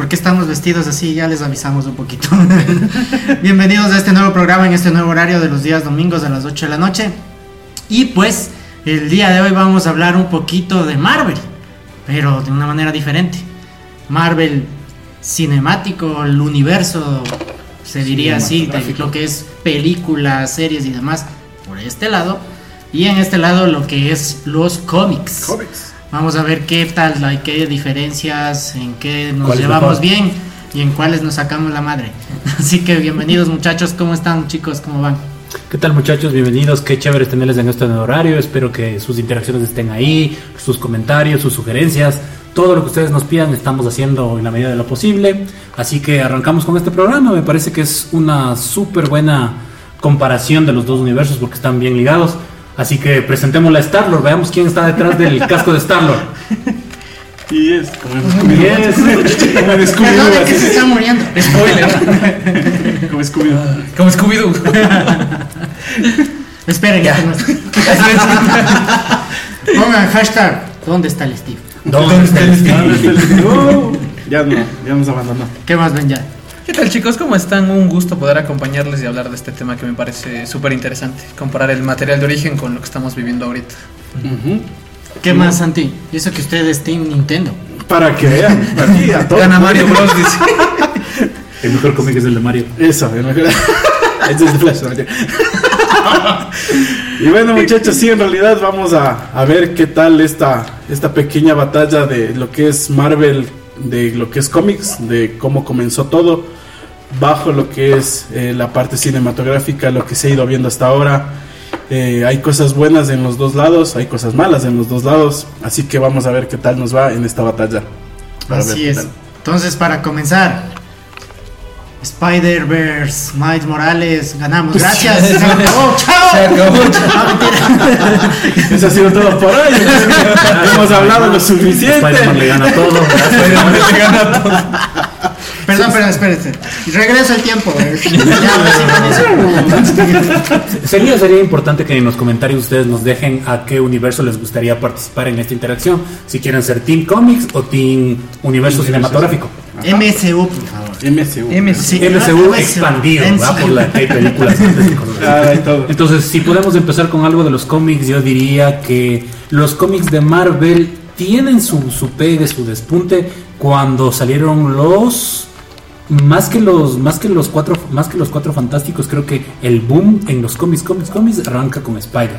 ¿Por qué estamos vestidos así? Ya les avisamos un poquito. Bienvenidos a este nuevo programa en este nuevo horario de los días domingos a las 8 de la noche. Y pues el día de hoy vamos a hablar un poquito de Marvel, pero de una manera diferente. Marvel cinemático, el universo, se diría así, de lo que es películas, series y demás, por este lado. Y en este lado lo que es los cómics. Cómics. Vamos a ver qué tal, hay qué diferencias, en qué nos ¿Cuál es llevamos bien y en cuáles nos sacamos la madre. Así que bienvenidos muchachos, ¿cómo están chicos? ¿Cómo van? ¿Qué tal muchachos? Bienvenidos, qué chévere tenerles en este horario, espero que sus interacciones estén ahí, sus comentarios, sus sugerencias, todo lo que ustedes nos pidan estamos haciendo en la medida de lo posible, así que arrancamos con este programa, me parece que es una súper buena comparación de los dos universos porque están bien ligados, así que presentemos a Star-Lord, veamos quién está detrás del casco de Star-Lord. Y es como en Yes. Scooby-Doo. Como Scooby-Doo. que se está muriendo. Spoiler. Como Scooby-Doo. Como Scooby-Doo. Esperen, ya. Pongan hashtag, ¿dónde está el Steve? ¿Dónde está el Steve? Ya no, ya nos abandonó. ¿Qué más ven ya? ¿Qué tal chicos? ¿Cómo están? Un gusto poder acompañarles y hablar de este tema que me parece súper interesante. Comparar el material de origen con lo que estamos viviendo ahorita. ¿Qué más, Santi? Y eso que usted es Team Nintendo. Para que vean. Aquí a todos. Gana Mario Bros. dice. El mejor cómic es el de Mario. Eso, el mejor. Este es de Flash. y bueno, muchachos, sí, en realidad vamos a, a ver qué tal esta, esta pequeña batalla de lo que es Marvel, de lo que es cómics, de cómo comenzó todo, bajo lo que es eh, la parte cinematográfica, lo que se ha ido viendo hasta ahora. Eh, hay cosas buenas en los dos lados, hay cosas malas en los dos lados, así que vamos a ver qué tal nos va en esta batalla. Así es. Entonces, para comenzar, Spider-Verse, Miles Morales, ganamos. Gracias. Se acabó. Chao. Se acabó. Eso ha sido todo por hoy. Hemos hablado lo suficiente. Spider-Man le gana todo. Perdón, perdón, espérense. Regreso el tiempo. Sería, sería importante que en los comentarios ustedes nos dejen a qué universo les gustaría participar en esta interacción. Si quieren ser Team Comics o Team Universo Cinematográfico. MCU, por favor. MCU. MCU ah, expandido. Por la que hay películas así. Ah. Entonces, si podemos empezar con algo de los cómics, yo diría que los cómics de Marvel tienen su, su pegue, su despunte cuando salieron los más que los más que los cuatro más que los cuatro fantásticos, creo que el boom en los cómics, cómics, cómics arranca con Spider.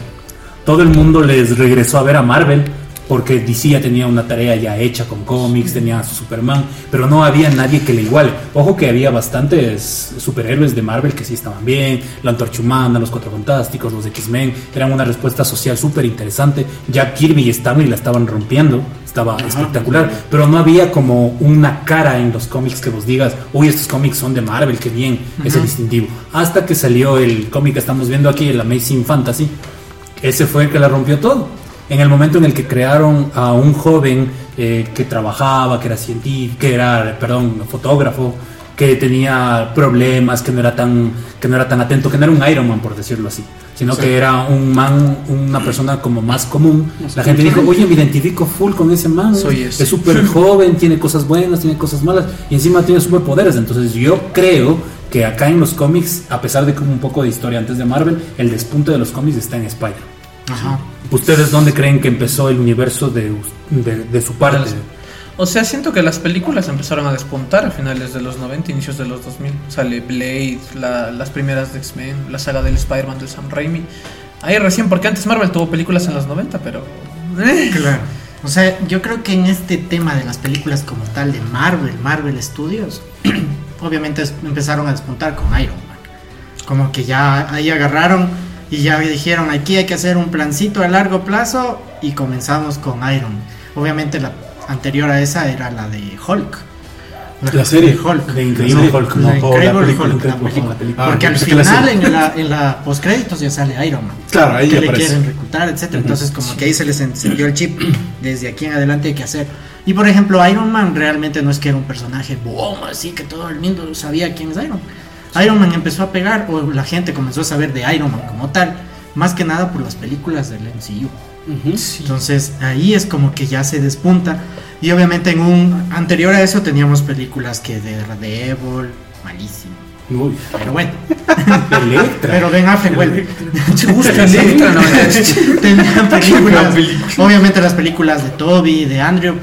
Todo el mundo les regresó a ver a Marvel porque DC ya tenía una tarea ya hecha con cómics, tenía su Superman, pero no había nadie que le iguale. Ojo que había bastantes superhéroes de Marvel que sí estaban bien, la Antorcha Humana, los Cuatro Fantásticos, los X-Men, eran una respuesta social súper interesante. Jack Kirby y Stanley la estaban rompiendo, estaba espectacular, pero no había como una cara en los cómics que vos digas, uy, estos cómics son de Marvel, qué bien, ese distintivo. Hasta que salió el cómic que estamos viendo aquí, el Amazing Fantasy, ese fue el que la rompió todo. En el momento en el que crearon a un joven eh, que trabajaba, que era científico, que era, perdón, fotógrafo, que tenía problemas, que no era tan, que no era tan atento, que no era un Iron Man por decirlo así, sino que era un man, una persona como más común. La gente dijo, oye, me identifico full con ese man, Soy ese". es súper joven, tiene cosas buenas, tiene cosas malas y encima tiene superpoderes. Entonces yo creo que acá en los cómics, a pesar de que un poco de historia antes de Marvel, el despunte de los cómics está en Spider. Ajá. ¿Ustedes dónde creen que empezó el universo de, de, de su parte? O sea, siento que las películas empezaron a despuntar a finales de los 90, inicios de los 2000. Sale Blade, la- las primeras de X-Men, la saga del Spider-Man de Sam Raimi. Ahí recién, porque antes Marvel tuvo películas en los 90, pero... eh. Claro. O sea, yo creo que en este tema de las películas como tal de Marvel, Marvel Studios, obviamente empezaron a despuntar con Iron Man. Como que ya ahí agarraron y ya dijeron, aquí hay que hacer un plancito a largo plazo y comenzamos con Iron. Obviamente la anterior a esa era la de Hulk. La serie. Hulk. De Increíble serie. Hulk, La no, la Increíble película, Hulk, la película. la película. Ah, Porque al que la final, serie. en la, en la postcréditos ya sale Iron Man. Claro, ahí que le aparece. quieren reclutar, etcétera. Entonces, como que ahí se les encendió el chip. Desde aquí en adelante hay que hacer. Y por ejemplo, Iron Man realmente no es que era un personaje boom, así que todo el mundo sabía quién es Iron Man. Iron Man empezó a pegar, o la gente comenzó a saber de Iron Man como tal, más que nada por las películas del MCU. Ujú. Entonces ahí es como que ya se despunta. Y obviamente en un anterior a eso teníamos películas que de Daredevil, malísimo. Uy, Pero bueno, Electra. pero Ben Affleck vuelve. ¿Te gusta Electra? No, Tenían películas, obviamente las películas de Toby, de Andrew,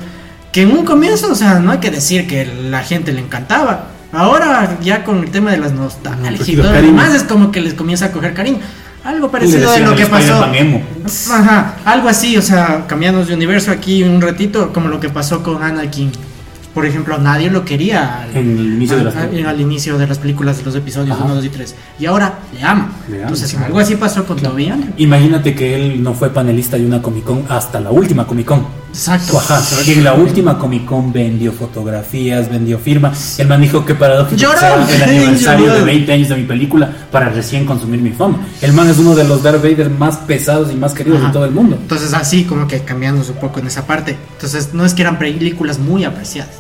que en un comienzo, o sea, no hay que decir que la gente le encantaba. Ahora ya con el tema de las nostalgias y cogido todo lo demás es como que les comienza a coger cariño. Algo parecido de lo al que pasó. Ajá, algo así, o sea, cambiando de universo aquí un ratito, como lo que pasó con Anakin. Por ejemplo, nadie lo quería al, En el inicio de las al- películas. al inicio de las películas de los episodios Ajá. 1, 2 y 3. Y ahora le ama. Le ama, Entonces, claro. algo así pasó con Toby y Andrew. Imagínate que él no fue panelista de una Comic Con hasta la última Comic Con. Exacto. Ajá, y en la última Comic Con vendió fotografías, vendió firmas. El man dijo que paradójico que sea el aniversario Lloró. de 20 años de mi película para recién consumir mi fama. El man es uno de los Darth Vader más pesados y más queridos Ajá. de todo el mundo. Entonces, así como que cambiándose un poco en esa parte. Entonces, no es que eran películas muy apreciadas.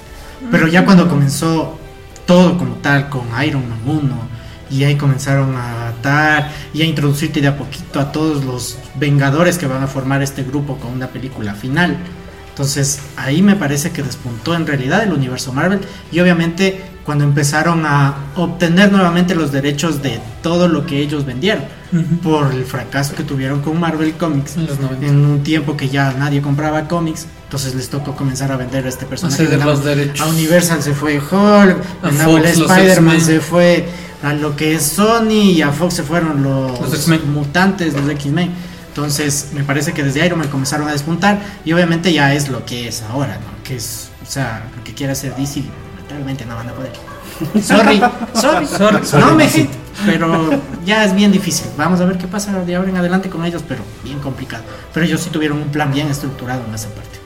Pero ya cuando comenzó todo como tal, con Iron Man 1, y ahí comenzaron a atar y a introducirte de a poquito a todos los Vengadores que van a formar este grupo con una película final. Entonces, ahí me parece que despuntó en realidad el universo Marvel. Y obviamente, cuando empezaron a obtener nuevamente los derechos de todo lo que ellos vendieron por el fracaso que tuvieron con Marvel Comics En los 90. en un tiempo que ya nadie compraba cómics, entonces les tocó comenzar a vender a este personaje. ceder De los nuevo, derechos. A Universal se fue Hulk, A Spider-Man se fue a lo que es Sony y a Fox se fueron los, Los mutantes, los X-Men. Entonces me parece que desde Iron Man comenzaron a despuntar y obviamente ya es lo que es ahora, ¿no? Que es, o sea, lo que quiere hacer DC, lamentablemente no van a poder. Sorry, sorry, Sorry, no me hate, pero ya es bien difícil. Vamos a ver qué pasa de ahora en adelante con ellos, pero bien complicado. Pero ellos sí tuvieron un plan bien estructurado en esa parte.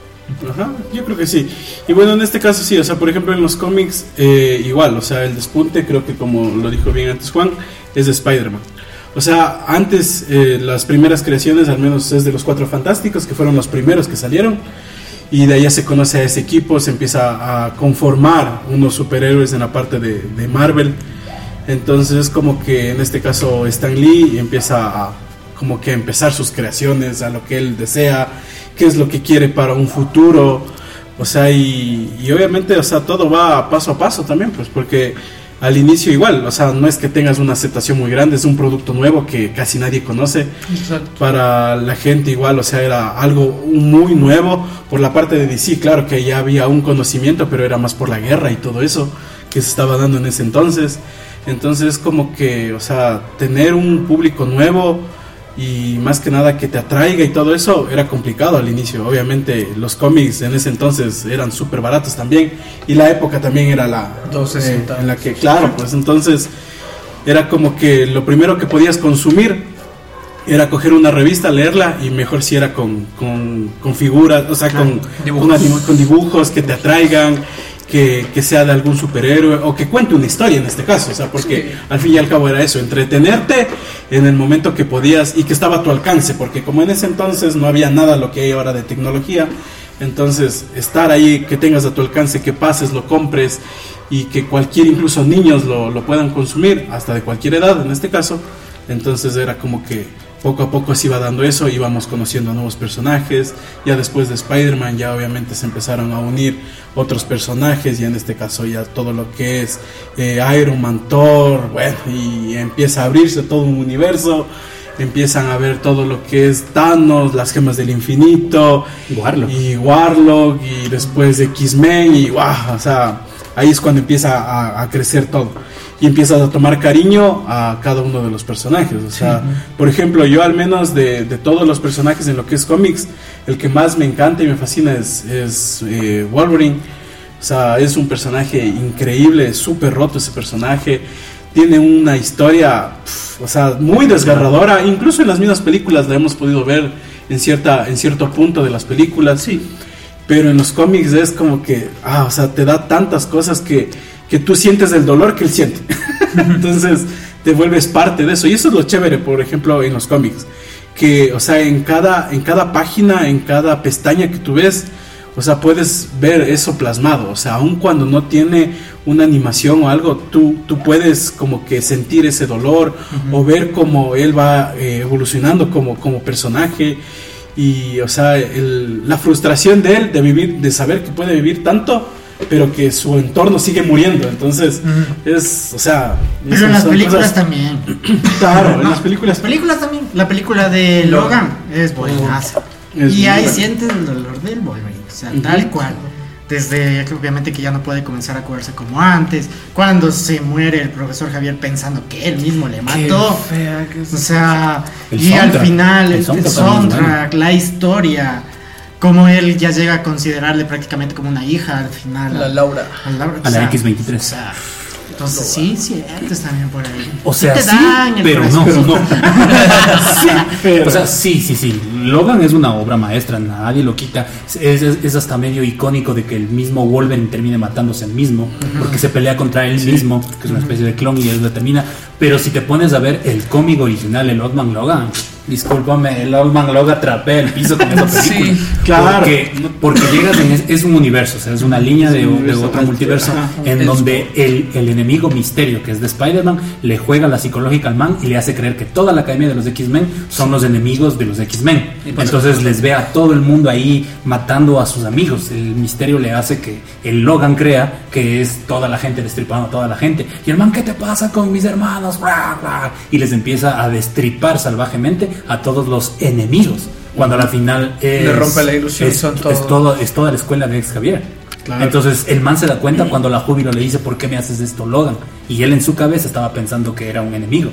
Ajá, yo creo que sí. Y bueno, en este caso sí, o sea, por ejemplo en los cómics, eh, igual, o sea, el despunte, creo que como lo dijo bien antes Juan, es de Spider-Man. O sea, antes eh, las primeras creaciones, al menos es de los Cuatro Fantásticos, que fueron los primeros que salieron. Y de ya se conoce a ese equipo, se empieza a conformar unos superhéroes en la parte de, de Marvel. Entonces es como que en este caso Stan Lee empieza a como que empezar sus creaciones, a lo que él desea, qué es lo que quiere para un futuro. O sea, y, y obviamente, o sea, todo va paso a paso también, pues porque al inicio igual, o sea, no es que tengas una aceptación muy grande, es un producto nuevo que casi nadie conoce Exacto. para la gente igual, o sea, era algo muy nuevo por la parte de DC, claro que ya había un conocimiento, pero era más por la guerra y todo eso que se estaba dando en ese entonces. Entonces, como que, o sea, tener un público nuevo y más que nada que te atraiga y todo eso era complicado al inicio. Obviamente, los cómics en ese entonces eran súper baratos también y la época también era la 260. eh, en la que, claro, pues entonces era como que lo primero que podías consumir era coger una revista, leerla y mejor si era con, con, con figuras, o sea, con, Dibujos. con anim- con dibujos que te atraigan, que, que sea de algún superhéroe o que cuente una historia en este caso, o sea, porque Sí. al fin y al cabo era eso, entretenerte en el momento que podías y que estaba a tu alcance, porque como en ese entonces no había nada lo que hay ahora de tecnología, entonces estar ahí, que tengas a tu alcance, que pases, lo compres y que cualquier, incluso niños lo, lo puedan consumir, hasta de cualquier edad en este caso, entonces era como que poco a poco se iba dando eso, íbamos conociendo nuevos personajes, ya después de Spider-Man ya obviamente se empezaron a unir otros personajes, ya en este caso ya todo lo que es eh, Iron Man, Thor, bueno, y empieza a abrirse todo un universo, empiezan a ver todo lo que es Thanos, las gemas del infinito, Warlock. y Warlock, y después de X-Men, y wow, o sea, ahí es cuando empieza a, a crecer todo. Y empiezas a tomar cariño a cada uno de los personajes. O sea, por ejemplo, yo al menos de, de todos los personajes en lo que es cómics, el que más me encanta y me fascina es, es eh, Wolverine. O sea, es un personaje increíble, súper roto ese personaje. Tiene una historia, pf, o sea, muy desgarradora. Incluso en las mismas películas la hemos podido ver en, cierta, en cierto punto de las películas. Sí. pero en los cómics es como que, ah, o sea, te da tantas cosas que, que tú sientes el dolor que él siente. Entonces te vuelves parte de eso. Y eso es lo chévere, por ejemplo, en los cómics. Que, o sea, en cada, en cada página, en cada pestaña que tú ves, o sea, puedes ver eso plasmado. O sea, aun cuando no tiene una animación o algo, tú, tú puedes como que sentir ese dolor o ver cómo él va eh, evolucionando como, como personaje. Y, o sea, el- la frustración de él de vivir, de saber que puede vivir tanto, pero que su entorno sigue muriendo. Entonces, es, o sea. Pero son- en las películas cosas- también. Claro, en las películas. Las películas también. La película de Logan es buenaza. Es y ahí buena. sientes el dolor del Wolverine. O sea, Ujú. tal cual. Desde que obviamente que ya no puede comenzar a curarse como antes. Cuando se muere el profesor Javier pensando que él mismo le mató. O sea, El y al soundtrack. final El el, soundtrack, la historia, como él ya llega a considerarle prácticamente como una hija al final. La Laura. a Laura, A la sea, X23. o sea, entonces sí, ciertos también por ahí. O sea, te sí, el pero no. Pero no. sí, pero. O sea, sí, sí, sí. Logan es una obra maestra, nadie lo quita. Es, es- es hasta medio icónico de que el mismo Wolverine termine matándose el mismo, porque se pelea contra él mismo, que es una especie de clon y él lo termina. Pero si te pones a ver el cómic original, el Old Man Logan, discúlpame, el Old Man Logan trapea el piso con esa película. Sí, claro. Porque, porque llegas en es, es un universo, o sea, es una línea de, un otro multiverso ajá. en Es- donde el, el enemigo misterio, que es de Spider-Man, le juega la psicológica al man y le hace creer que toda la academia de los X-Men son los enemigos de los X-Men. Entonces les ve a todo el mundo ahí matando a sus amigos. El misterio le hace que el Logan crea que es toda la gente destripando a toda la gente. Y el man, ¿qué te pasa con mis hermanos? Y les empieza a destripar salvajemente a todos los enemigos. Cuando al final es, Le rompe la ilusión, es, son es todo- es toda la escuela de ex Javier. Claro. Entonces el man se da cuenta cuando la júbilo le dice ¿por qué me haces esto Logan? Y él en su cabeza estaba pensando que era un enemigo.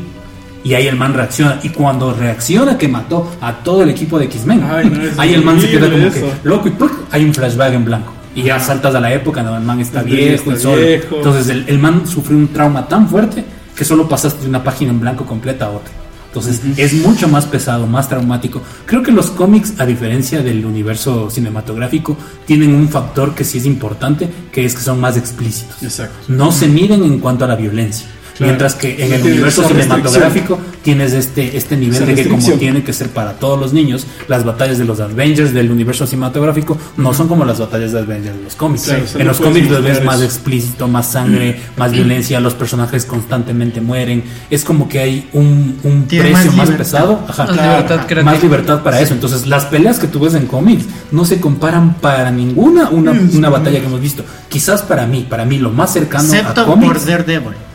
Y ahí el man reacciona. Y cuando reacciona que mató a todo el equipo de X-Men, no, ahí el man se queda como horrible que eso. loco y ¡puc! hay un flashback en blanco. Y ya saltas a la época donde el man está Desde viejo y está solo. viejo. Entonces el, el man sufrió un trauma tan fuerte que solo pasaste de una página en blanco completa a otra. Entonces es mucho más pesado, más traumático. Creo que los cómics, a diferencia del universo cinematográfico, tienen un factor que sí es importante, que es que son más explícitos. Exacto. No se miden en cuanto a la violencia. Claro. Mientras que en el universo cinematográfico tienes este, este nivel de que como tiene que ser para todos los niños, las batallas de los Avengers del universo cinematográfico no son como las batallas de Avengers de los cómics. Claro, en los cómics lo ves más explícito, más sangre, más violencia, los personajes constantemente mueren. Es como que hay un, un precio más pesado. Ajá, Más claro, libertad creativa. más libertad para eso. Entonces, las peleas que tú ves en cómics no se comparan para ninguna una, una batalla que hemos visto. Quizás para mí, para mí lo más cercano a cómics. por Daredevil.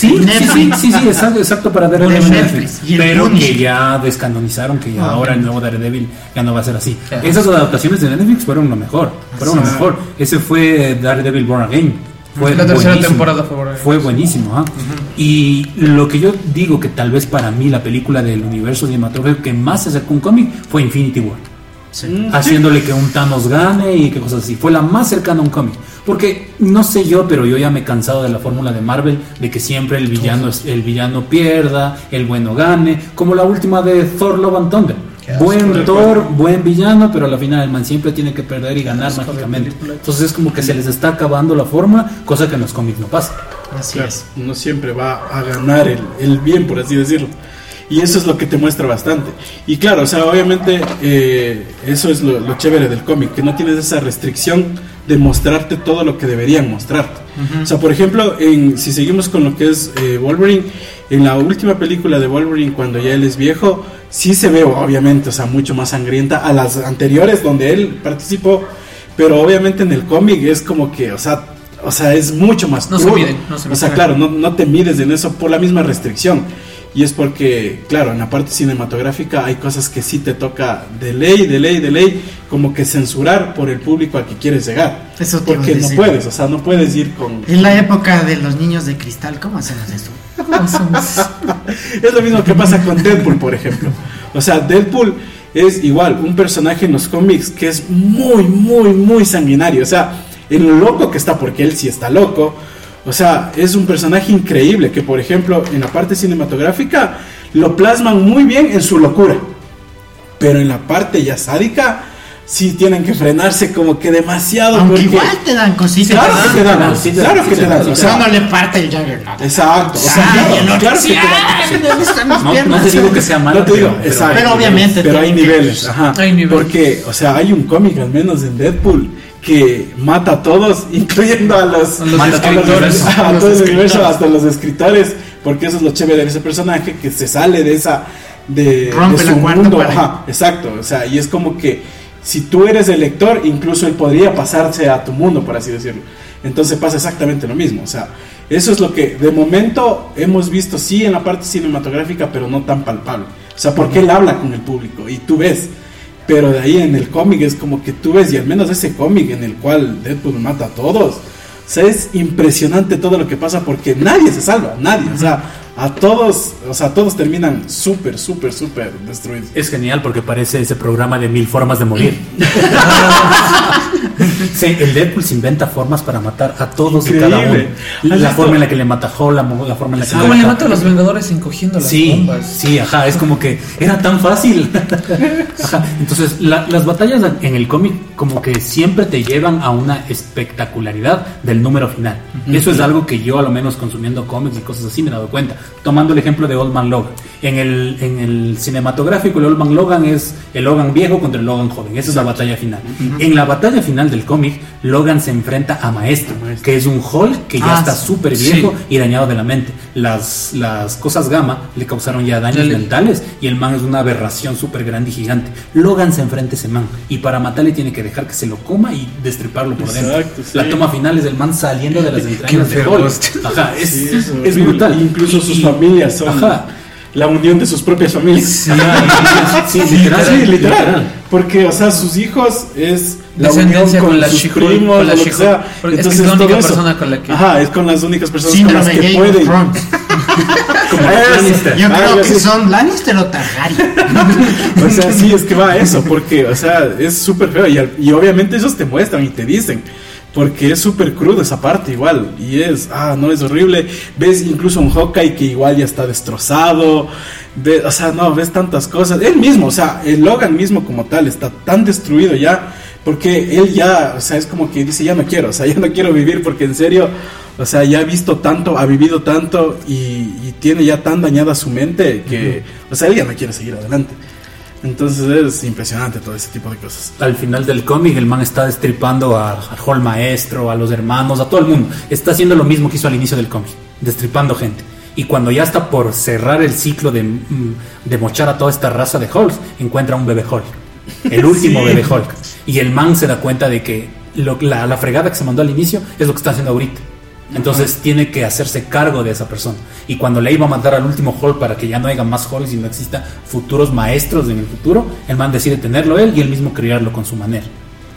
Sí, sí, sí, sí, sí, exacto, exacto para De Daredevil Netflix. Pero Punisher. que ya descanonizaron, que ya Ah, ahora el nuevo Daredevil ya no va a ser así. Esas adaptaciones de Netflix fueron lo mejor, fueron lo mejor. Ese fue Daredevil Born Again. Fue La tercera buenísimo. temporada fue Again. Fue buenísimo. Y lo que yo digo que tal vez para mí la película del universo cinematográfico que más se acercó a un cómic fue Infinity War haciéndole que un Thanos gane y que cosas así. Fue la más cercana a un cómic. Porque no sé yo, pero yo ya me he cansado de la fórmula de Marvel de que siempre el villano es- el villano pierda, el bueno gane, como la última de Thor Love and Thunder. Buen Thor, buen villano, pero al final el man siempre tiene que perder y ganar mágicamente. Entonces es como que se les está acabando la fórmula, cosa que en los cómics no pasa. Así Claro, es. no siempre va a ganar el, el bien, por así decirlo. Y eso es lo que te muestra bastante. Y claro, o sea, obviamente eh, eso es lo, lo chévere del cómic, que no tienes esa restricción de mostrarte todo lo que deberían mostrarte. O sea, por ejemplo, en, si seguimos con lo que es eh, Wolverine, en la última película de Wolverine, cuando ya él es viejo, sí se ve, obviamente, o sea, mucho más sangrienta a las anteriores donde él participó, pero obviamente en el cómic es como que, o sea, o sea, es mucho más No se miden, no se o sea, miden. claro, no, no te mides en eso por la misma restricción. Y es porque, claro, en la parte cinematográfica hay cosas que sí te toca de ley, de ley, de ley, como que censurar por el público al que quieres llegar. Eso Porque no puedes, o sea, no puedes ir con... En la época de los niños de cristal, ¿cómo hacemos eso? Es lo mismo que pasa con Deadpool, por ejemplo. O sea, Deadpool es igual, un personaje en los cómics que es muy, muy, muy sanguinario. O sea, en lo loco que está, porque él sí está loco. O sea, es un personaje increíble que, por ejemplo, en la parte cinematográfica lo plasman muy bien en su locura. Pero en la parte ya sádica, sí tienen que frenarse como que demasiado. Aunque porque- igual te dan cositas. Claro que te dan, Claro, sí te dan, claro sí que te te dan. O sea, no le parte el Juggernaut. exacto. O sea, claro, claro que te dan. ah, ¿dónde están mis No, no te digo que sea malo. No te digo, pero- exacto. Pero obviamente Pero hay niveles, ajá. Hay niveles. Porque, o sea, hay un cómic, al menos en Deadpool, que mata a todos, incluyendo a los, A los a escritores. a los todo el universo, hasta los escritores, porque eso es lo chévere de ese personaje, que se sale de esa. de, Rompe de su mundo. Ajá, exacto. O sea, y es como que si tú eres el lector, incluso él podría pasarse a tu mundo, por así decirlo. Entonces pasa exactamente lo mismo. O sea, eso es lo que de momento hemos visto, sí, en la parte cinematográfica, pero no tan palpable. O sea, porque él habla con el público y tú ves. Pero de ahí en el cómic es como que tú ves, y al menos ese cómic en el cual Deadpool mata a todos. O sea, es impresionante todo lo que pasa porque nadie se salva, nadie. O sea, a todos, o sea, todos terminan súper, súper, súper destruidos. Es genial porque parece ese programa de mil formas de morir. Sí, el Deadpool se inventa formas para matar a todos y cada uno. La, forma en la que le mata Hall, la, forma en la que Como le mata- a los Vengadores encogiendo las Sí, bombas. sí, ajá, es como que era tan fácil. Ajá, entonces, la- las batallas en el cómic como que siempre te llevan a una espectacularidad del número final. Eso es algo que yo, a lo menos consumiendo cómics y cosas así, me he dado cuenta. Tomando el ejemplo de Old Man Logan. En el, en el cinematográfico, el Old Man Logan es el Logan viejo contra el Logan joven. Esa es la batalla final. En la batalla final del cómic, Logan se enfrenta a Maestro, que es un Hulk que ya Ah, está súper viejo y dañado de la mente. Las, las cosas gamma le causaron ya daños Dale. mentales y el man es una aberración súper grande y gigante. Logan se enfrenta a ese man y para matarle tiene que dejar que se lo coma y destriparlo por dentro. Exacto, sí. La toma final es del man saliendo de las entrañas de Hulk. este. Ajá, es, Sí, es horrible. brutal. Incluso sus familias son Ajá. La unión de sus propias familias. Ajá, sí, literal, Sí, literal. literal. Porque, o sea, sus hijos es la Descendencia unión con la sus primos, con la o lo que sea. Porque es que es la única eso. persona con la que- Ajá, es con las únicas personas con las que pueden. Como Lannister. Yo creo Algo que son Lannister o Targaryen. O sea, sí, es que va a eso, porque, o sea, es súper feo. Y, y obviamente ellos te muestran y te dicen. Porque es súper crudo esa parte igual. Y es, ah, no, es horrible. Ves incluso un Hawkeye que igual ya está destrozado. O sea, no, ves tantas cosas. Él mismo, o sea, el Logan mismo como tal está tan destruido ya. Porque él ya, o sea, es como que dice, ya no quiero, o sea, ya no quiero vivir porque en serio, o sea, ya ha visto tanto, ha vivido tanto y, y tiene ya tan dañada su mente que, o sea, él ya no quiere seguir adelante. Entonces es impresionante todo ese tipo de cosas. Al final del cómic, el man está destripando a, a Hall Maestro, a los hermanos, a todo el mundo. Está haciendo lo mismo que hizo al inicio del cómic, destripando gente. Y cuando ya está por cerrar el ciclo de, mm, de mochar a toda esta raza de Hulk, encuentra un bebé Hulk. El último Sí. bebé Hulk. Y el man se da cuenta de que lo- la, la fregada que se mandó al inicio es lo que está haciendo ahorita. Entonces tiene que hacerse cargo de esa persona. Y cuando le iba a mandar al último Hulk para que ya no haya más Hulks y no exista futuros maestros en el futuro, el man decide tenerlo él y él mismo criarlo con su manera.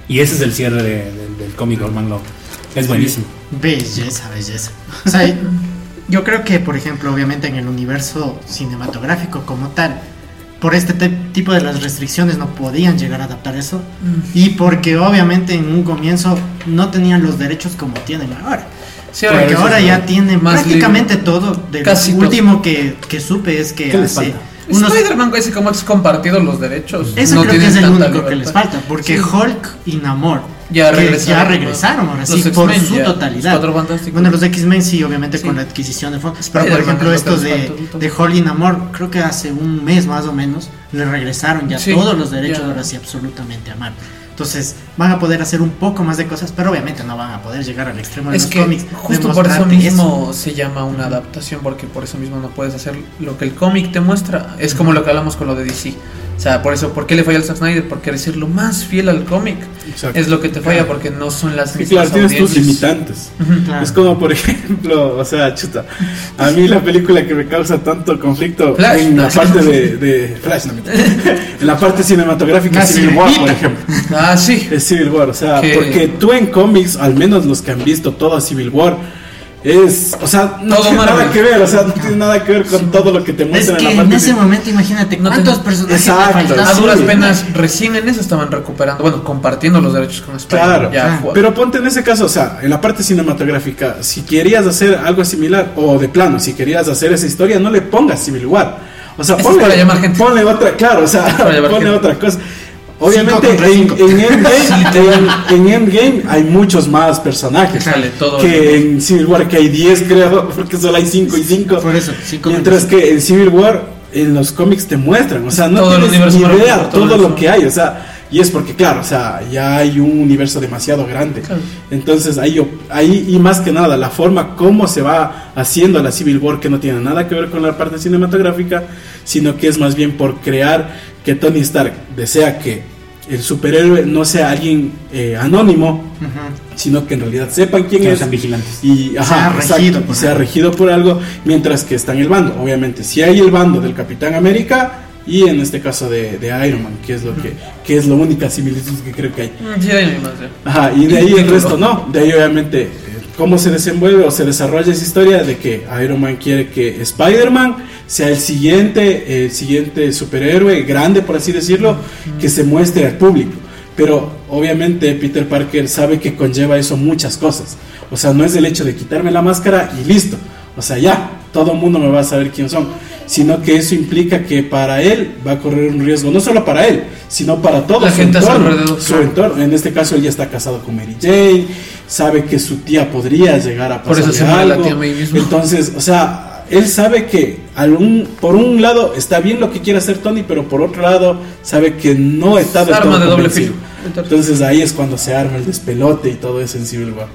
Y ese es el cierre de- del- del cómic Old Man Logan. Es buenísimo. Belleza, belleza. O sea, yo creo que, por ejemplo, obviamente en el universo cinematográfico como tal, por este te- tipo de las restricciones no podían llegar a adaptar eso. Y porque obviamente en un comienzo no tenían los derechos como tienen ahora. Sí, Porque ahora ya tiene Más prácticamente todo. De Casi lo todo. último que, que supe es que ¿Qué les hace unos Spider-Man, ese como es compartido los derechos. Eso no creo que es el único que les falta, porque Sí. Hulk y Namor Ya regresaron, ya regresaron ahora sí por su ya, totalidad. los. Bueno, los X-Men sí, obviamente Sí. con la adquisición de fondos. Pero por ejemplo, estos de, Hulk y Namor, creo que hace un mes más o menos le regresaron ya Sí, todos los derechos ya. ahora sí absolutamente a Marvel. Entonces van a poder hacer un poco más de cosas, pero obviamente no van a poder llegar al extremo de Es los que cómics. justo por eso mismo se llama una adaptación, porque por eso mismo no puedes hacer lo que el cómic te muestra. Es como lo que hablamos con lo de DC. O sea, por eso, ¿por qué le falla al Zack Snyder? Porque decir lo más fiel al cómic Exacto. es lo que te falla, porque no son las Y mismas claro, tienes tus audiencias. limitantes. Ujú. Claro. Es como, por ejemplo, o sea, chuta, a mí la película que me causa tanto conflicto Flash, en no. la parte de, de Flash, no, en la parte cinematográfica Civil War, por ejemplo. Ah, sí. Es Civil War, o sea, Que- porque tú en cómics, al menos los que han visto toda Civil War, es, o sea, no Todo tiene nada que ver, o sea, no tiene nada que ver con todo lo que te Es muestran que en en la parte ese de- momento, imagínate No cuántos te- personajes Exacto. A duras Sí. penas, recién en eso estaban recuperando, bueno, compartiendo los derechos con Spider-Man. Claro, ya claro. fue. pero ponte en ese caso, o sea, en la parte cinematográfica, si querías hacer algo similar, o de plano, si querías hacer esa historia, no le pongas Civil War. O sea, es ponle, para llamar gente. ponle otra, claro, o sea, ponle gente. otra cosa. Obviamente en, en Endgame, en, en Endgame hay muchos más personajes Sale todo. que en Civil War que hay 10 creo, porque solo hay 5 y 5. Por eso, cinco Mientras que en Civil War en los cómics te muestran, o sea, no Todo tienes ni idea todo lo que hay, o sea, y es porque claro, o sea, ya hay un universo demasiado grande. Claro. Entonces ahí, ahí y más que nada la forma como se va haciendo la Civil War que no tiene nada que ver con la parte cinematográfica, sino que es más bien por crear que Tony Stark desea que el superhéroe no sea alguien eh, anónimo, sino que en realidad sepan quién Que no es sean vigilantes. y ajá, Sea exacto, regido y por sea regido por algo, mientras que está en el bando. Obviamente, si hay el bando del Capitán América y en este caso de, de Iron Man, que es lo que, que es la única similitud que creo que hay. Mm, Sí, hay más, ya. Ajá, y de ahí el resto no. De ahí obviamente eh, cómo se desenvuelve o se desarrolla esa historia de que Iron Man quiere que Spider-Man sea el siguiente, el siguiente superhéroe grande, por así decirlo, que se muestre al público. Pero obviamente Peter Parker sabe que conlleva eso muchas cosas. O sea, no es el hecho de quitarme la máscara y listo. O sea, ya, todo el mundo me va a saber quién son. Sino que eso implica que para él va a correr un riesgo, no solo para él, sino para todo La su gente entorno. alrededor, Su entorno. En este caso, él ya está casado con Mary Jane, sabe que su tía podría llegar a Por pasar eso se muere la tía May mismo. Entonces, o sea, él sabe que algún, por un lado está bien lo que quiere hacer Tony, pero por otro lado sabe que no está del Arma todo de doble filo. Entonces ahí es cuando se arma el despelote y todo eso en Civil War.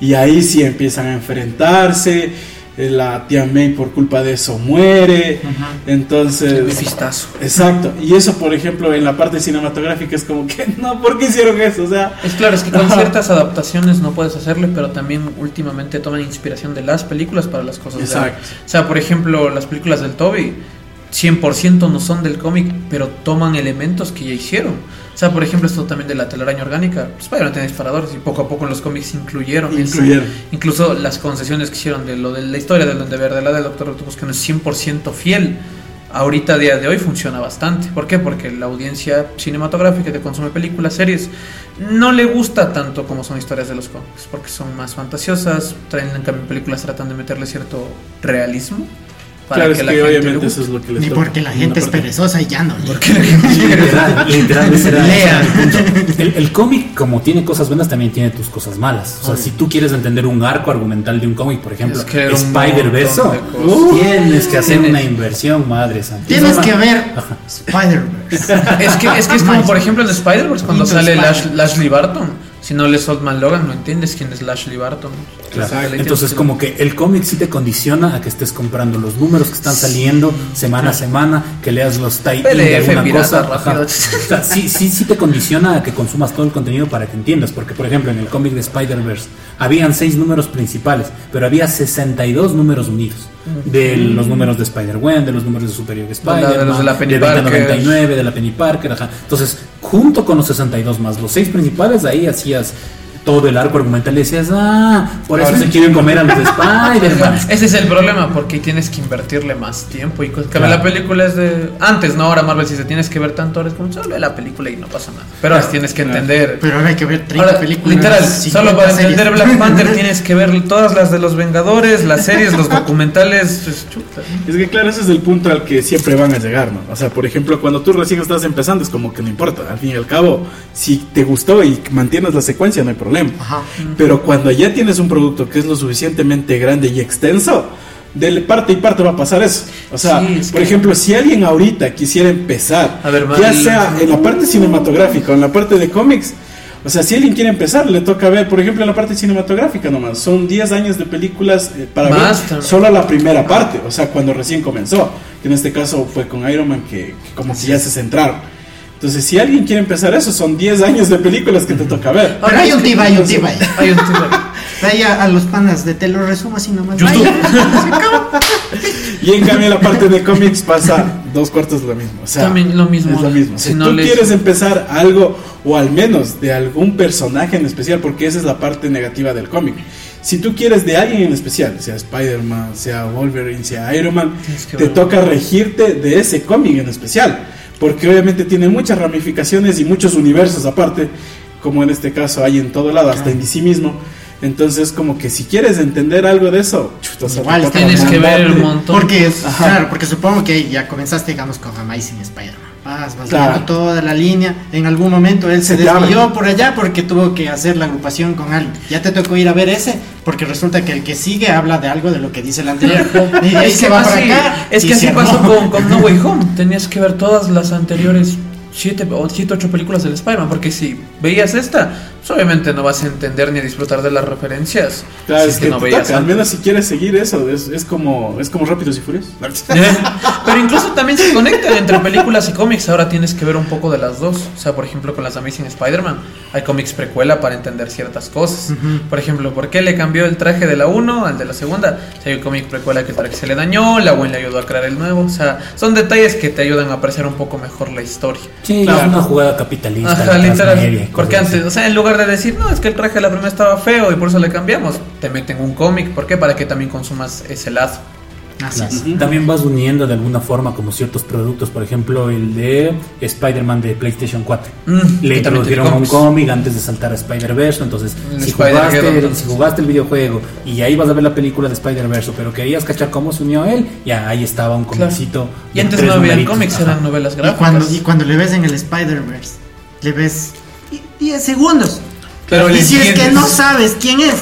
Y ahí sí empiezan a enfrentarse. Eh, La tía May por culpa de eso muere. Entonces. Mefistazo. Exacto. Y eso, por ejemplo, en la parte cinematográfica es como que, no, ¿por qué hicieron eso? O sea, Es claro, es que con ciertas adaptaciones no puedes hacerle, pero también últimamente toman inspiración de las películas para las cosas de Exacto. O sea, por ejemplo, las películas del Toby 100% no son del cómic, pero toman elementos que ya hicieron. O sea, por ejemplo, esto también de la telaraña orgánica. Pues Spider-Man tiene disparadores y poco a poco en los cómics incluyeron, eso. Incluyeron. Incluso las concesiones que hicieron de lo de la historia del Verde, la del Doctor Octopus, que no es 100% fiel. Ahorita, a día de hoy, funciona bastante. ¿Por qué? Porque la audiencia cinematográfica que consume películas, series, no le gusta tanto como son historias de los cómics, porque son más fantasiosas. Traen, en cambio, películas tratan de meterle cierto realismo. Claro, es que, la gente le obviamente eso es lo que les Ni toca porque la en gente es perezosa y ya no. lee. Literal, literal, era- Lean. ese era el. El, el cómic, como tiene cosas buenas, también tiene tus cosas malas. O sea, si tú quieres entender un arco argumental de un cómic, por ejemplo, Es que Spider-Verse, cosas. tienes que hacer Tienes- una inversión, madre santa. Tienes que ver Ajá. Spider-Verse. Es que, es que es como, por ejemplo, en Spider-Verse, cuando Into sale Lash. Lashley Barton. Si no lees Old Man Logan, no entiendes quién es Lashley Barton. Claro. Entonces, como que el cómic sí te condiciona a que estés comprando los números que están saliendo semana a semana, que leas los tie-in de alguna pirata, cosa. O sea, sí, sí, sí te condiciona a que consumas todo el contenido para que entiendas. Porque, por ejemplo, en el cómic de Spider-Verse habían seis números principales, pero había 62 números unidos. De los números de Spider-Gwen, de los números de Superior de Spider-Man, los de la Penny de Parker. 2099, de la Penny Parker. Ajá. Entonces, junto con los 62 más. Los seis principales, ahí hacías todo el arco argumental y decías, ah, por eso Ahora se sí. quieren comer a los de Spider-Man. Ese es el problema, porque tienes que invertirle más tiempo. Y co- que Claro. la película es de. Antes, no, ahora Marvel, si se tienes que ver tanto, ahora es como solo ve la película y no pasa nada. Pero ahora tienes que Claro. entender. Pero ahora hay que ver 30 Ahora, películas. literal, 50 solo para series. entender Black Panther tienes que ver todas las de los Vengadores, las series, los documentales. pues, chuta. Es que claro, ese es el punto al que siempre van a llegar, ¿no? O sea, por ejemplo, cuando tú recién estás empezando es como que no importa, al fin y al cabo, si te gustó y mantienes la secuencia no hay problema. Ajá. Pero cuando ya tienes un producto que es lo suficientemente grande y extenso, de parte y parte va a pasar eso. O sea, Sí, es por que- ejemplo, si alguien ahorita quisiera empezar, A ver, ya sea en la parte cinematográfica o en la parte de cómics, o sea, si alguien quiere empezar, le toca ver, por ejemplo, en la parte cinematográfica nomás. Son 10 años de películas eh, para ver solo la primera parte, o sea, cuando recién comenzó. Que en este caso fue con Iron Man que, que como que ya se centraron. Entonces, si alguien quiere empezar eso, son 10 años de películas que te toca ver. Pero hay un tiba, hay un tiba. Hay un ahí a, los panas de te lo resumo así nomás. YouTube. Vaya, se acabó. Y en cambio, la parte de cómics pasa dos cuartos lo mismo. O sea, También lo mismo. Es lo mismo. Si Si no tú les- quieres empezar algo, o al menos de algún personaje en especial, porque esa es la parte negativa del cómic. Si tú quieres de alguien en especial, sea Spider-Man, sea Wolverine, sea Iron Man, te toca regirte de ese cómic en especial. Porque obviamente tiene muchas ramificaciones y muchos universos aparte, como en este caso hay en todo lado, hasta en DC mismo. Entonces, como que si quieres entender algo de eso, chuta, Igual Tienes que ver mandarte- montón. Porque, Ajá. claro, porque supongo que ya comenzaste, digamos, con Amazing Spider-Man. Vas, vas Claro. viendo toda la línea. En algún momento él se, Se desvió por allá porque tuvo que hacer la agrupación con alguien. Ya te tocó ir a ver ese porque resulta que el que sigue habla de algo de lo que dice el anterior. Y ahí Es se que, va para así, acá. es que así se pasó con, con No Way Home. Tenías que ver todas las anteriores 7 o 7, 8 películas del Spider-Man. Porque si veías esta, pues obviamente no vas a entender ni a disfrutar de las referencias. Claro, si es que, no veías al menos si quieres seguir eso, es, es como es como Rápidos y Furiosos. Pero incluso también se conectan entre películas y cómics. Ahora tienes que ver un poco de las dos. O sea, por ejemplo, con las Amazing Spider-Man hay cómics precuela para entender ciertas cosas. Por ejemplo, ¿por qué le cambió el traje de la 1 al de la segunda? O sea, hay un cómic precuela que el traje se le dañó, la Gwen le ayudó a crear el nuevo. O sea, son detalles que te ayudan a apreciar un poco mejor la historia. Sí, Claro. es una jugada capitalista. Ajá, literal. Porque antes, o sea, en lugar de decir, no, es que el traje de la primera estaba feo y por eso le cambiamos, te meten un cómic. ¿Por qué? Para que también consumas ese lazo. Así es. También vas uniendo de alguna forma como ciertos productos, por ejemplo el de Spider-Man de PlayStation 4. Mm, Le introdujeron un cómic antes de saltar a Spider-Verse, entonces si jugaste, entonces. si jugaste el videojuego y ahí vas a ver la película de Spider-Verse, pero querías cachar cómo se unió a él, ya ahí estaba un Claro. comicito. Y de antes no numeritos, cómics, eran novelas Y gráficas. cuando, y cuando le ves en el Spider-Verse, le ves 10 segundos. Pero y si es que no sabes quién es,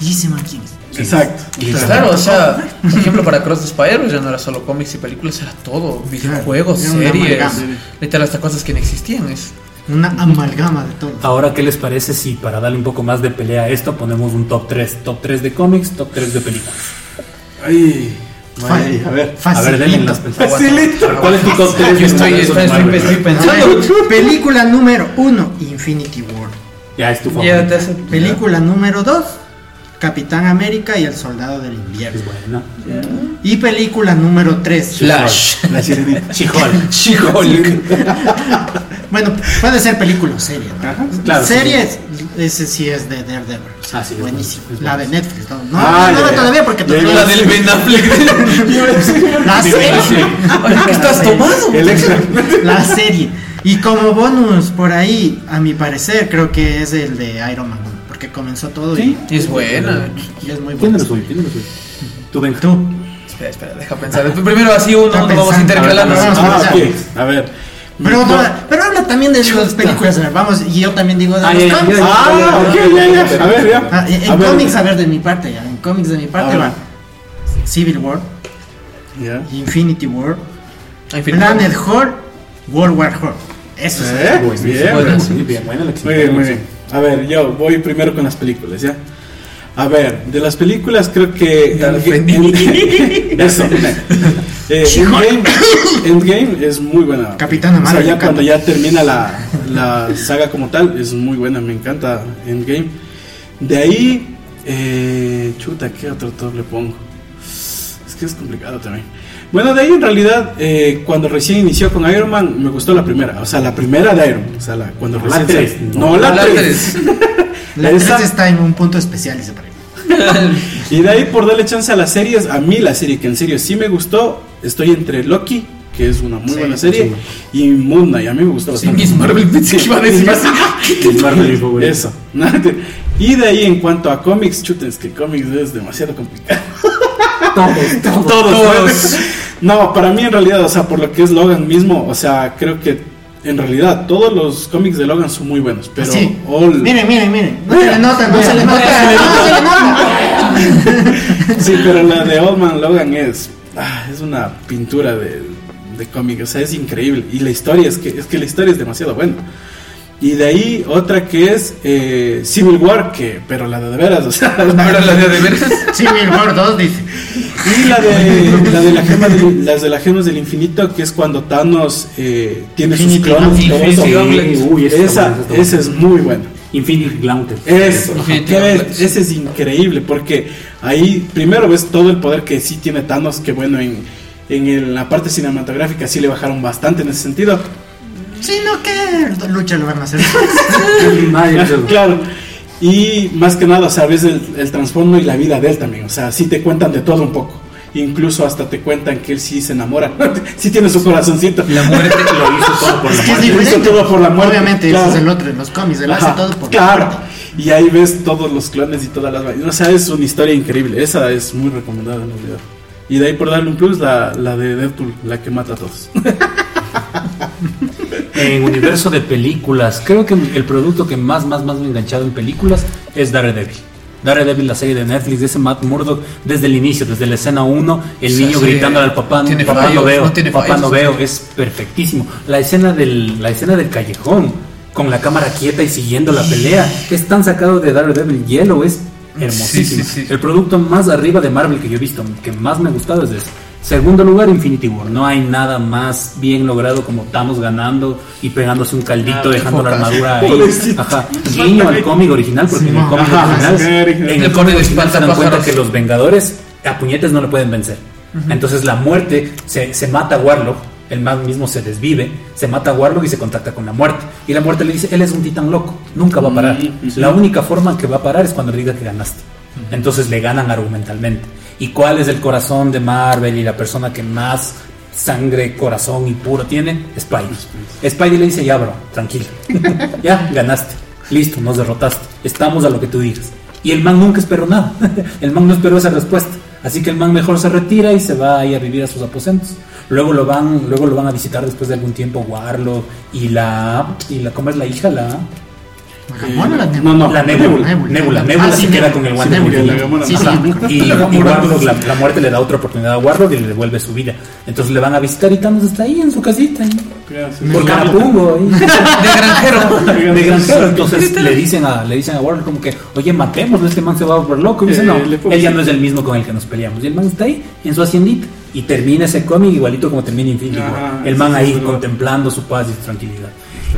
y ese man quién es. Exacto. Claro, o sea, por ejemplo, para Cross the Spider ya no era solo cómics y películas, era todo, videojuegos, una series, literal, hasta cosas que no existían. Es, Una amalgama de todo. Ahora, ¿qué les parece si para darle un poco más de pelea a esto ponemos un top 3? Top 3 de cómics, top 3 de películas. Ay, ay, a ver. A ver, denle las Facilito. ¿Cuál es tu top 3? Yo estoy, estoy, estoy, estoy A pensando. ver, película número 1, Infinity War. Ya es tu Película número 2, Capitán América y el Soldado del Invierno. Es buena. Y película número 3. Flash. She-Hulk. She-Hulk. Bueno, puede ser película o serie. ¿no? Ajá, claro, Series, ese sí es de Daredevil. Ah, sí, es buenísimo. es la de Netflix. No, no, Ah, no, no, todavía porque todavía La del Ben Affleck. La serie. Oye, ¿qué estás tomando? El extra. La serie. Y como bonus por ahí, a mi parecer, creo que es el de Iron Man. Porque comenzó todo y, Es buena. y es muy ¿Quién bueno. lo suyo? ¿Quién lo suyo? Tú, venga. Tú. Espera, espera, deja pensar. Primero así uno, vamos intercalando. A ver, Pero, no, pero habla también de las películas. Vamos, y yo también digo de Ah, los cómics. Ah, ok, ya, ya. A ver, ya. Ah, en en A ver. cómics, a ver, de mi parte, ya. En cómics de mi parte A ver. va Civil War, Ya. Infinity War, En fin, Planet War, World War War. Eso es. ¿Eh? Pues Bien, Bueno, bien. Sí, bien, buena. Muy bien, muy bien. A ver, yo voy primero con las películas, ¿ya? A ver, de las películas creo que... Dale, Endgame- Eso. Eh, Endgame, Endgame es muy buena. Capitán O sea, Marvel, ya cuando ya termina la, la saga como tal, es muy buena, me encanta Endgame. De ahí, eh, chuta, ¿qué otro top le pongo? Es que es complicado también. Bueno, de ahí en realidad, eh, cuando recién inició con Iron Man, me gustó la primera. O sea, la primera de Iron Man. O sea, la, cuando La recién tres, salió. no. No, la La 3. tres. La Esa- 3 está en un punto especial, dice. Y de ahí por darle chance a las series, a mí la serie que en serio sí me gustó, estoy entre Loki, que es una muy Sí, buena serie, y Moon Knight, a mí me gustó Sí, bastante. Miss Marvel pensé que iba a decir así. Es Marvel favorito. Eso. Y de ahí en cuanto a cómics, chuten, es que cómics es demasiado complicado. Todos, Todos. Todos. No, para mí en realidad, o sea, por lo que es Logan mismo, o sea, creo que en realidad todos los cómics de Logan son muy buenos, pero all- Miren, miren, miren. No se le nota, no se le nota. No se le nota. Sí, pero la de Old Man Logan es, ah, es una pintura de, de cómic, o sea, es increíble. Y la historia, es que, es que la historia es demasiado buena. Y de ahí otra que es eh, Civil War, que, pero la de de veras, o sea, Pero la de de veras. Civil War 2 dice. y la de, la de la gema del- las de las gemas del infinito, que es cuando Thanos eh, tiene sus clones. Infinity. Uy, esa Esa, es muy buena. Infinity Gauntlet. Eso, Infinity Gauntlet. ese es increíble porque ahí primero ves todo el poder que sí tiene Thanos, que bueno, en, en el- la parte cinematográfica sí le bajaron bastante en ese sentido. Sino que lucha lo van a hacer. Claro. Y más que nada, o sea, ves el, el trasfondo y la vida de él también. O sea, sí te cuentan de todo un poco. Incluso hasta te cuentan que él sí se enamora. sí tiene su corazoncito. La muerte lo hizo todo por la Es que es muerte. Lo hizo todo por la muerte, Obviamente, claro. ese es el otro en los cómics. Él hace todo por claro. la muerte. Y ahí ves todos los clones y todas las vainas. O sea, es una historia increíble. Esa es muy recomendada en realidad. Y de ahí por darle un plus, la, la de Deadpool, la que mata a todos. En universo de películas, creo que el producto que más, más, más me ha enganchado en películas es Daredevil. Daredevil, la serie de Netflix, de ese Matt Murdock, desde el inicio, desde la escena 1, el niño sí, gritando al papá, tiene papá fallos, no veo, no tiene papá fallos, no veo, es perfectísimo. La escena del, la escena del callejón, con la cámara quieta y siguiendo la pelea, es tan sacado de Daredevil Yellow, es hermosísimo. Sí, sí, sí. El producto más arriba de Marvel que yo he visto, que más me ha gustado es ese. Segundo lugar, Infinity War. No hay nada más bien logrado como Thanos ganando y pegándose un caldito, dejando la armadura ahí. Ajá. Guiño al cómic original, porque en el cómic Ajá, original, sí, original. en el pone cómic original se dan cuenta que los Vengadores a puñetes no le pueden vencer. Entonces la muerte se, se mata a Warlock, el man mismo se desvive, se mata a Warlock y se contacta con la muerte. Y la muerte le dice, él es un titán loco, nunca va a parar. La única forma que va a parar es cuando le diga que ganaste. Entonces le ganan argumentalmente. ¿Y cuál es el corazón de Marvel y la persona que más sangre, corazón y puro tiene? Spidey. Spidey le dice, ya bro, tranquilo. ya, ganaste. Listo, nos derrotaste. Estamos a lo que tú digas. Y el man nunca esperó nada. el man no esperó esa respuesta. Así que el man mejor se retira y se va ahí a vivir a sus aposentos. Luego lo van, luego lo van a visitar después de algún tiempo Warlock y la y la ¿cómo es la hija? La Gamora, la No, no, la Nebula, Nebula. Nebula, Ah, Nebula sí, se queda Nebula. con el guante Nebula. Sí. Y, Warlock, la, la muerte le da otra oportunidad a Warlock y le devuelve su vida. Entonces le van a visitar y Thanos está ahí en su casita. Por Carapungo. De granjero. De granjero. Entonces le dicen a, le dicen a Warlock como que, oye, matémoslo, este man se va a volver loco. Y dice, Eh, no, él ya no es el mismo con el que nos peleamos. Y el man está ahí en su haciendita. Y termina ese cómic igualito como termina Infinity War. El man ahí contemplando su paz y su tranquilidad.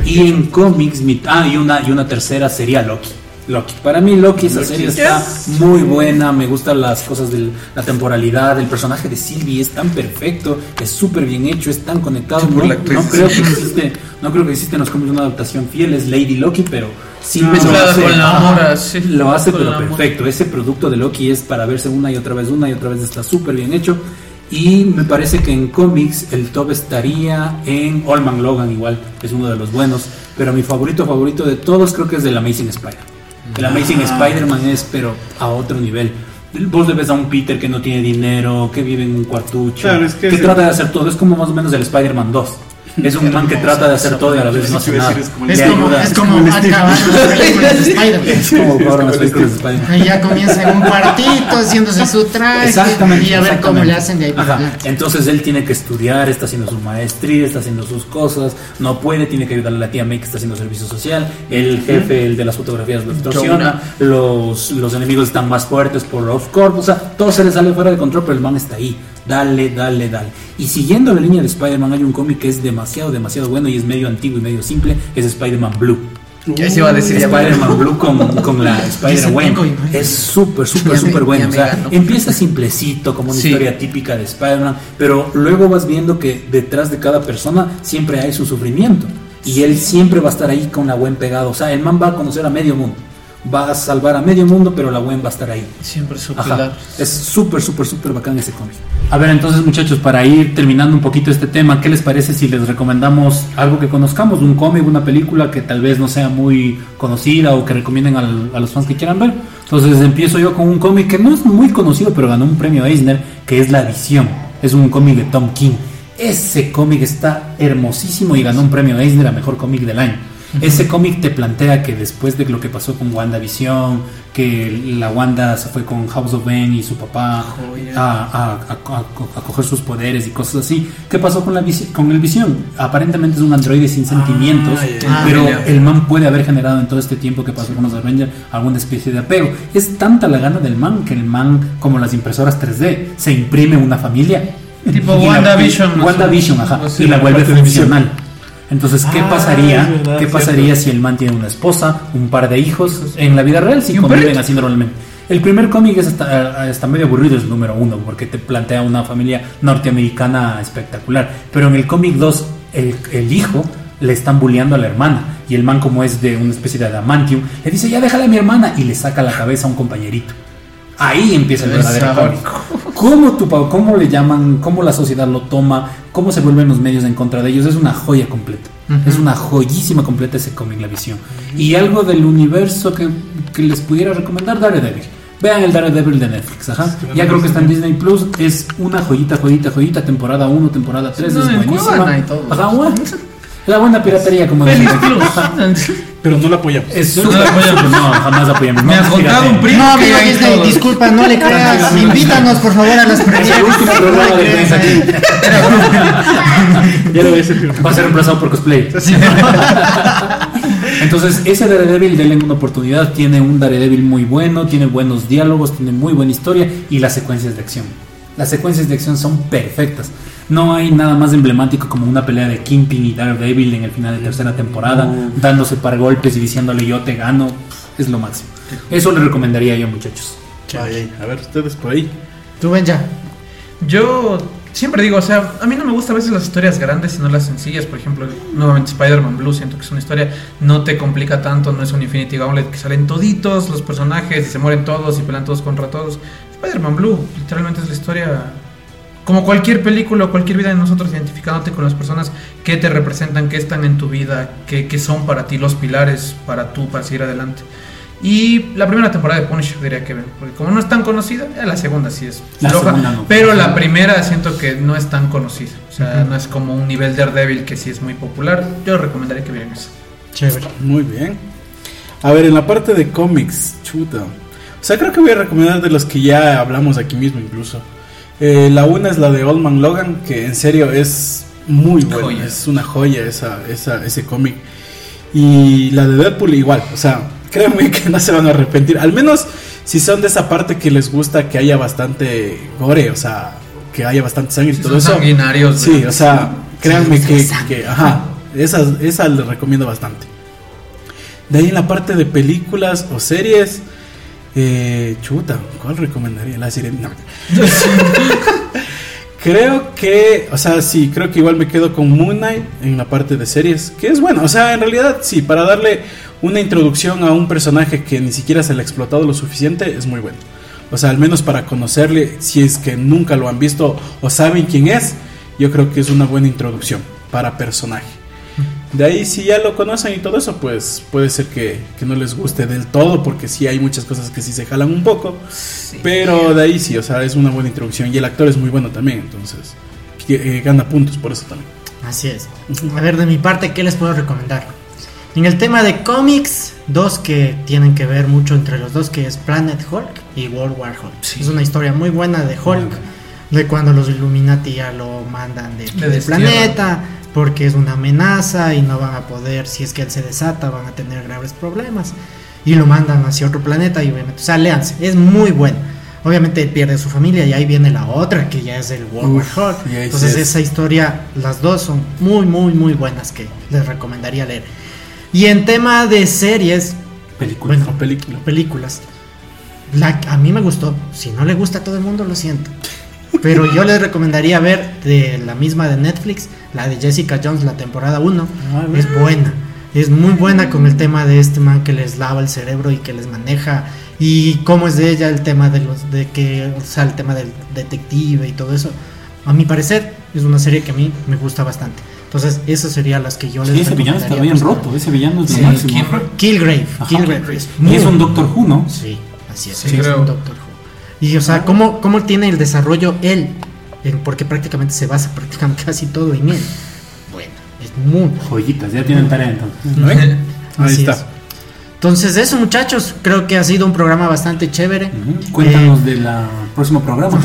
Y en cómics, mi- ah, y una, y una tercera sería Loki. Loki. Para mí Loki, esa serie está muy buena, me gustan las cosas de la temporalidad, el personaje de Sylvie es tan perfecto, es súper bien hecho, es tan conectado. por No, no creo que existe, no creo que existe en los cómics una adaptación fiel, es Lady Loki, pero sí No, me lo Mezclada hace- con la Mora, sí. Lo hace Con pero perfecto. Ese producto de Loki es para verse una y otra vez, una y otra vez está súper bien hecho. Y me parece que en cómics el top estaría en Allman Logan igual, es uno de los buenos. Pero mi favorito favorito de todos creo que es del Amazing Spider. El Amazing Spider-Man es pero a otro nivel. Vos le ves a un Peter que no tiene dinero, que vive en un cuartucho, Claro, es que trata de hacer todo. Es como más o menos el Spider-Man 2. Es un man que trata de hacer todo y a la vez no hace nada. es como Es acabar las películas de Spider-Man. Es como ahora las películas de Spider-Man. Ahí ya comienza en un cuartito haciéndose su traje Exactamente. y a ver cómo le hacen de ahí para Ajá. Entonces él tiene que estudiar, está haciendo su maestría, está haciendo sus cosas, no puede, tiene que ayudarle a la tía May que está haciendo servicio social, el jefe, el de las fotografías lo extorsiona, los, los enemigos están más fuertes por Off Corp, o sea, todo se le sale fuera de control, pero el man está ahí, dale, dale, dale. Y siguiendo la línea de Spider-Man hay un cómic que es demasiado, demasiado bueno y es medio antiguo y medio simple, es Spider-Man Blue. Ya se iba a decir Spider-Man Blue con, con la Spider-Gwen. Es súper, súper, súper bueno. O sea, empieza simplecito, como una Sí. historia típica de Spider-Man, pero luego vas viendo que detrás de cada persona siempre hay su sufrimiento. Y él siempre va a estar ahí con la Gwen pegado. O sea, el man va a conocer a medio mundo. Va a salvar a medio mundo, pero la Gwen va a estar ahí. Siempre su Ajá. pilar. Es súper, súper, súper bacán ese cómic. A ver, entonces muchachos, para ir terminando un poquito este tema, ¿qué les parece si les recomendamos algo que conozcamos? Un cómic, una película que tal vez no sea muy conocida o que recomienden al- a los fans que quieran ver. Entonces empiezo yo con un cómic que no es muy conocido, pero ganó un premio Eisner, que es La Visión. Es un cómic de Tom King. Ese cómic está hermosísimo y ganó un premio Eisner a mejor cómic del año. Ese cómic te plantea que después de lo que pasó con WandaVision, que la Wanda se fue con House of Ben y su papá a, a- a- a- a coger sus poderes y cosas así, ¿qué pasó con, la visi- con el Visión? Aparentemente es un androide sin sentimientos, ya. pero Ah, el man puede haber generado en todo este tiempo que pasó con los Avengers alguna especie de apego. Es tanta la gana del man que el man, como las impresoras 3D, se imprime una familia. Tipo WandaVision, o WandaVision, ajá. Así, y la vuelve funcional. Entonces, ¿qué Ah, pasaría? verdad, ¿Qué pasaría cierto. si el man tiene una esposa, un par de hijos en la vida real si ¿Y un conviven así normalmente? El primer cómic es hasta, hasta medio aburrido, es el número uno, porque te plantea una familia norteamericana espectacular. Pero en el cómic 2, el, el hijo le están bulleando a la hermana. Y el man, como es de una especie de adamantium, le dice, ya déjala a mi hermana, y le saca la cabeza a un compañerito. Ahí empieza el verdadero cómic. ¿Cómo, tu, ¿Cómo le llaman? ¿Cómo la sociedad lo toma? ¿Cómo se vuelven los medios en contra de ellos? Es una joya completa. Es una joyísima completa ese cómic, La Visión. Y algo del universo que, que les pudiera recomendar, Daredevil. Vean el Daredevil de Netflix, ajá. Ya creo que está en Disney Plus. Es una joyita, joyita, joyita. Temporada 1, temporada 3. No, es en buenísima. Ajá, bueno. La buena piratería, como Feliz. Plus. Pero no la apoyamos. Es No la apoyamos. No, jamás apoyamos. Me ha contado un primo No, hay Disney, disculpa, no le creas. Invítanos, por favor, a las Es el premieres. último programa de prensa aquí. Ya lo voy a decir. Va a ser reemplazado por cosplay. Entonces, ese Daredevil, denle una oportunidad. Tiene un Daredevil muy bueno, tiene buenos diálogos, tiene muy buena historia y las secuencias de acción. Las secuencias de acción son perfectas. No hay nada más emblemático como una pelea de Kingpin y Daredevil en el final de tercera temporada, dándose par golpes y diciéndole yo te gano. Es lo máximo. Eso le recomendaría yo, muchachos. Ay, ay, a ver, ustedes por ahí. Tú ven ya. Yo siempre digo, o sea, a mí no me gustan a veces las historias grandes, sino las sencillas. Por ejemplo, nuevamente Spider-Man Blue, siento que es una historia, no te complica tanto, no es un Infinity Gauntlet que salen toditos los personajes y se mueren todos y pelean todos contra todos. Spider-Man Blue, literalmente es la historia como cualquier película o cualquier vida de nosotros identificándote con las personas que te representan, que están en tu vida, que, que son para ti los pilares para tú, para seguir adelante. Y la primera temporada de Punisher diría que ven, porque como no es tan conocida, eh, la segunda sí es La floja, segunda no. pero la primera siento que no es tan conocida, o sea, no es como un nivel Daredevil que sí es muy popular. Yo recomendaría que vieran eso. Chévere. Muy bien. A ver, en la parte de cómics, chuta. O sea, creo que voy a recomendar de los que ya hablamos aquí mismo incluso. Eh, la una es la de Old Man Logan, que en serio es muy buena, Joya. es una joya esa, esa, ese cómic. Y la de Deadpool igual, o sea, créanme que no se van a arrepentir. Al menos si son de esa parte que les gusta que haya bastante gore, o sea, que haya bastante sangre y todo son eso. sanguinarios, Sí, o sea, créanme que, que- ajá, esa, esa les recomiendo bastante. De ahí en la parte de películas o series, eh, chuta, ¿cuál recomendaría? La sirena. creo que, o sea, sí, creo que igual me quedo con Moon Knight en la parte de series, que es bueno, o sea, en realidad sí, para darle una introducción a un personaje que ni siquiera se le ha explotado lo suficiente, es muy bueno. O sea, al menos para conocerle, si es que nunca lo han visto o saben quién es, yo creo que es una buena introducción para personaje. De ahí, si ya lo conocen y todo eso, pues puede ser que, que no les guste del todo, porque sí hay muchas cosas que sí se jalan un poco. Pero de ahí sí, o sea, es una buena introducción. Y el actor es muy bueno también, entonces eh, gana puntos por eso también. Así es. A ver, de mi parte, ¿qué les puedo recomendar? En el tema de cómics, dos que tienen que ver mucho entre los dos, que es Planet Hulk y World War Hulk. Sí. Es una historia muy buena de Hulk, de cuando los Illuminati ya lo mandan de- del planeta, porque es una amenaza y no van a poder, si es que él se desata, van a tener graves problemas. Y lo mandan hacia otro planeta y obviamente, o sea, léanse, es muy bueno. Obviamente pierde su familia y ahí viene la otra, que ya es el World Uf, War Hulk. y ahí Entonces es. esa historia, las dos son muy, muy, muy buenas que les recomendaría leer. Y en tema de series, Película. bueno, película. películas, la, a mí me gustó. Si no le gusta a todo el mundo, lo siento. Pero yo les recomendaría ver de la misma de Netflix, la de Jessica Jones, la temporada 1. Es buena. Es muy buena con el tema de este man que les lava el cerebro y que les maneja. Y cómo es de ella el tema de los de que, o sea, el tema del detective y todo eso. A mi parecer, es una serie que a mí me gusta bastante. Entonces, esas serían las que yo les Sí, ese villano está bien pues, roto. Ese villano es Sí, lo máximo. Kilroy. Killgrave. Killgrave. es Y es un Doctor Who, ¿no? Sí, así es. Sí, es creo. un Doctor Who. Y o sea, ¿cómo, cómo tiene el desarrollo él? En- porque prácticamente se basa prácticamente casi todo en él. Bueno, es muy Joyitas, ya tienen tarea entonces. ¿No? Ahí Así está. es. Entonces eso muchachos, creo que ha sido un programa bastante chévere. Ujú. Cuéntanos del próximo programa.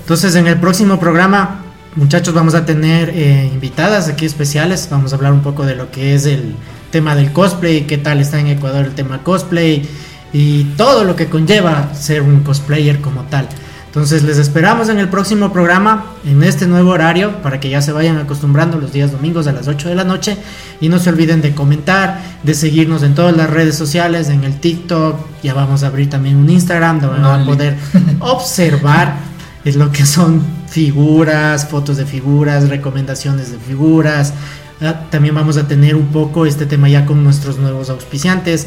Entonces en el próximo programa, muchachos, vamos a tener eh, invitadas aquí especiales. Vamos a hablar un poco de lo que es el tema del cosplay, qué tal está en Ecuador el tema cosplay y todo lo que conlleva ser un cosplayer como tal. Entonces les esperamos en el próximo programa, en este nuevo horario, para que ya se vayan acostumbrando los días domingos a las 8 de la noche. Y no se olviden de comentar, de seguirnos en todas las redes sociales, en el TikTok. Ya vamos a abrir también un Instagram donde van a poder observar es lo que son figuras, fotos de figuras, recomendaciones de figuras. Ah, También vamos a tener un poco este tema ya con nuestros nuevos auspiciantes.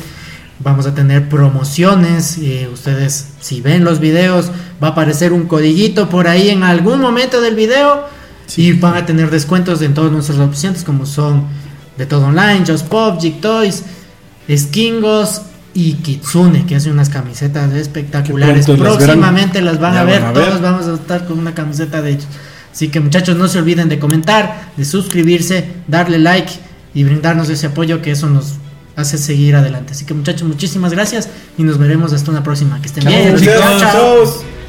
Vamos a tener promociones. eh, ustedes, si ven los videos, va a aparecer un codiguito por ahí en algún momento del video. Y van a tener descuentos en todos nuestros auspiciantes, como son de todo online, Just Pop, Jig Toys, Skingos y Kitsune, que hace unas camisetas espectaculares. Las. Próximamente las van Ya a ver, van a ver. todos vamos a estar con una camiseta de ellos. Así que muchachos, no se olviden de comentar, de suscribirse, darle like y brindarnos ese apoyo que eso nos hace seguir adelante. Así que muchachos, muchísimas gracias y nos veremos hasta una próxima. Que estén bien. Gracias, chao.